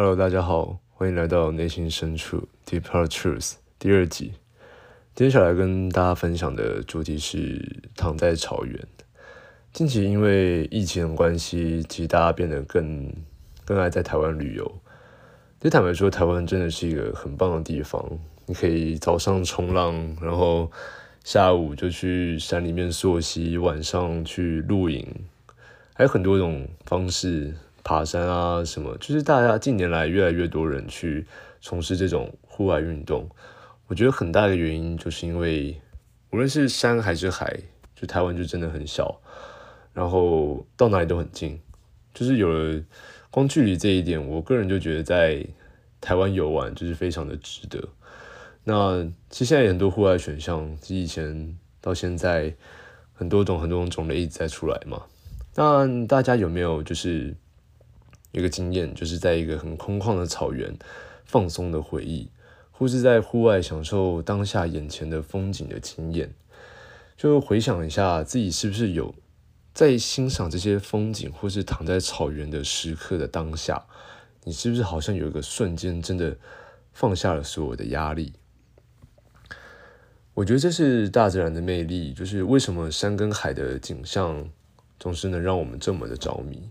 Hello，大家好，欢迎来到内心深处 Deep Heart Truth 第二集。接下来跟大家分享的主题是躺在草原。近期因为疫情的关系，其实大家变得更更爱在台湾旅游。其实坦白说，台湾真的是一个很棒的地方。你可以早上冲浪，然后下午就去山里面溯溪，晚上去露营，还有很多种方式。爬山啊，什么，就是大家近年来越来越多人去从事这种户外运动。我觉得很大的原因就是因为，无论是山还是海，就台湾就真的很小，然后到哪里都很近，就是有了光距离这一点，我个人就觉得在台湾游玩就是非常的值得。那其实现在很多户外选项，从以前到现在，很多种很多种种类一直在出来嘛。那大家有没有就是？一个经验，就是在一个很空旷的草原放松的回忆，或是在户外享受当下眼前的风景的经验。就回想一下自己是不是有在欣赏这些风景，或是躺在草原的时刻的当下，你是不是好像有一个瞬间真的放下了所有的压力？我觉得这是大自然的魅力，就是为什么山跟海的景象总是能让我们这么的着迷。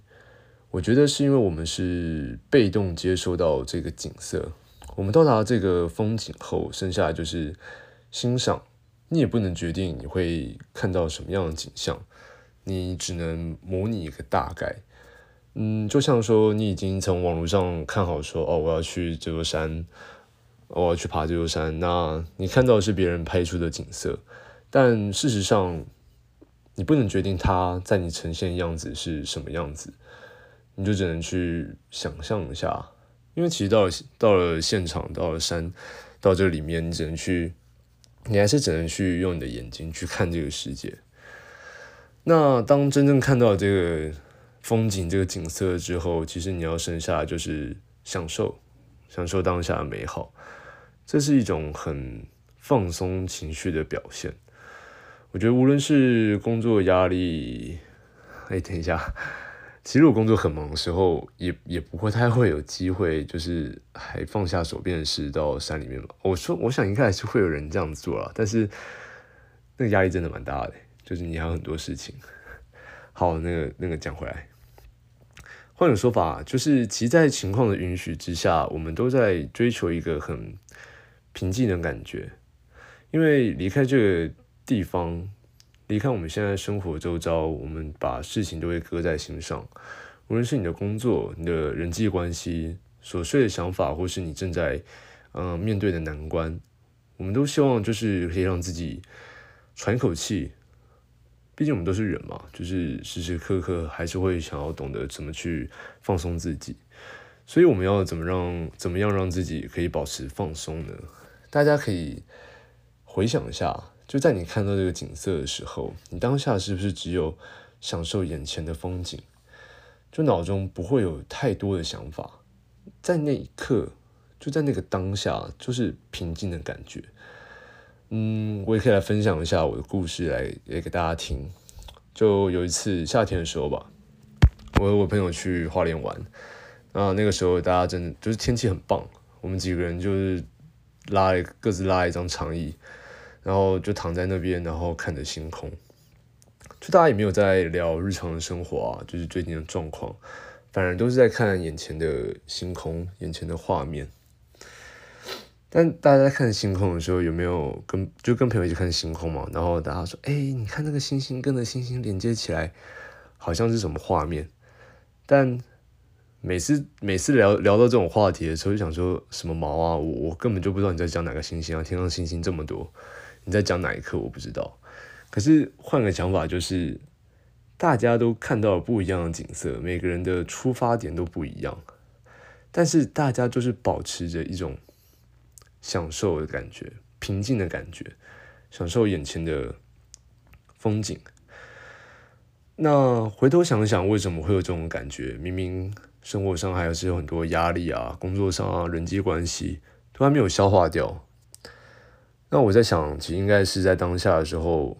我觉得是因为我们是被动接收到这个景色，我们到达这个风景后，剩下就是欣赏。你也不能决定你会看到什么样的景象，你只能模拟一个大概。嗯，就像说你已经从网络上看好说，哦，我要去这座山，我要去爬这座山，那你看到的是别人拍出的景色，但事实上你不能决定它在你呈现的样子是什么样子。你就只能去想象一下，因为其实到了到了现场，到了山，到这里面，你只能去，你还是只能去用你的眼睛去看这个世界。那当真正看到这个风景、这个景色之后，其实你要剩下就是享受，享受当下的美好。这是一种很放松情绪的表现。我觉得无论是工作压力，哎，等一下。其实我工作很忙的时候，也也不会太会有机会，就是还放下手边的事到山里面嘛。我说，我想应该还是会有人这样子做啦，但是那个压力真的蛮大的，就是你还有很多事情。好，那个那个讲回来，换种说法，就是其实在情况的允许之下，我们都在追求一个很平静的感觉，因为离开这个地方。离开我们现在生活周遭，我们把事情都会搁在心上。无论是你的工作、你的人际关系、琐碎的想法，或是你正在嗯、面对的难关，我们都希望就是可以让自己喘口气。毕竟我们都是人嘛，就是时时刻刻还是会想要懂得怎么去放松自己。所以我们要怎么让怎么样让自己可以保持放松呢？大家可以回想一下。就在你看到这个景色的时候，你当下是不是只有享受眼前的风景？就脑中不会有太多的想法，在那一刻，就在那个当下，就是平静的感觉。嗯，我也可以来分享一下我的故事来，来给大家听。就有一次夏天的时候吧，我和我朋友去花莲玩，啊，那个时候大家真的就是天气很棒，我们几个人就是拉各自拉一张长椅。然后就躺在那边，然后看着星空，就大家也没有在聊日常的生活啊，就是最近的状况，反而都是在看眼前的星空，眼前的画面。但大家在看星空的时候，有没有跟就跟朋友一起看星空嘛？然后大家说：“哎，你看那个星星跟着星星连接起来，好像是什么画面？”但每次每次聊聊到这种话题的时候，就想说什么毛啊！我我根本就不知道你在讲哪个星星啊！天上星星这么多。你在讲哪一刻？我不知道。可是换个想法，就是大家都看到了不一样的景色，每个人的出发点都不一样，但是大家就是保持着一种享受的感觉、平静的感觉，享受眼前的风景。那回头想想，为什么会有这种感觉？明明生活上还是有很多压力啊，工作上啊，人际关系都还没有消化掉。那我在想，其实应该是在当下的时候，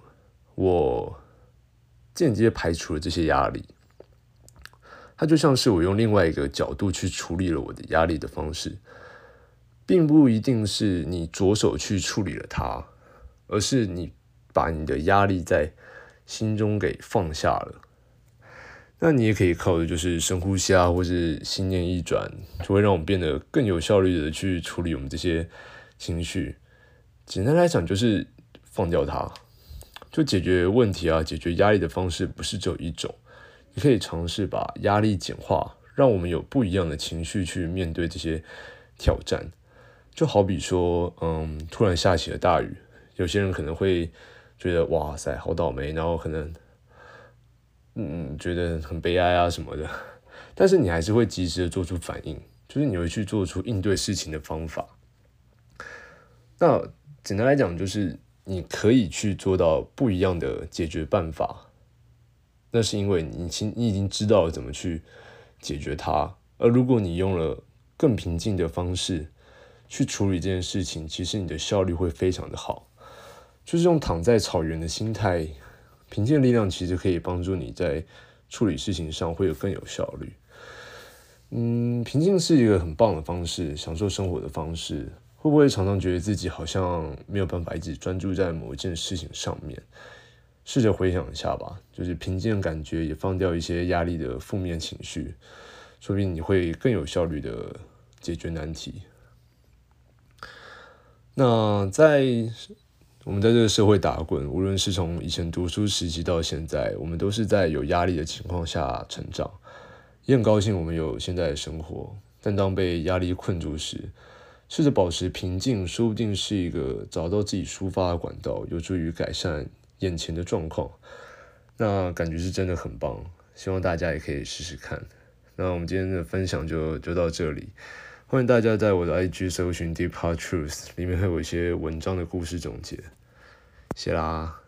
我间接排除了这些压力。它就像是我用另外一个角度去处理了我的压力的方式，并不一定是你着手去处理了它，而是你把你的压力在心中给放下了。那你也可以靠的就是深呼吸啊，或是心念一转，就会让我们变得更有效率的去处理我们这些情绪。简单来讲，就是放掉它，就解决问题啊，解决压力的方式不是只有一种。你可以尝试把压力简化，让我们有不一样的情绪去面对这些挑战。就好比说，嗯，突然下起了大雨，有些人可能会觉得哇塞，好倒霉，然后可能。嗯，觉得很悲哀啊什么的，但是你还是会及时的做出反应，就是你会去做出应对事情的方法。那简单来讲，就是你可以去做到不一样的解决办法，那是因为你已你已经知道了怎么去解决它。而如果你用了更平静的方式去处理这件事情，其实你的效率会非常的好，就是用躺在草原的心态。平静的力量其实可以帮助你在处理事情上会有更有效率。嗯，平静是一个很棒的方式，享受生活的方式。会不会常常觉得自己好像没有办法一直专注在某一件事情上面？试着回想一下吧，就是平静的感觉，也放掉一些压力的负面情绪，说不定你会更有效率的解决难题。那在。我们在这个社会打滚，无论是从以前读书时期到现在，我们都是在有压力的情况下成长。也很高兴我们有现在的生活，但当被压力困住时，试着保持平静，说不定是一个找到自己抒发的管道，有助于改善眼前的状况。那感觉是真的很棒，希望大家也可以试试看。那我们今天的分享就就到这里。欢迎大家在我的 IG 搜寻 Deep Hard Truth，里面会有一些文章的故事总结。谢啦。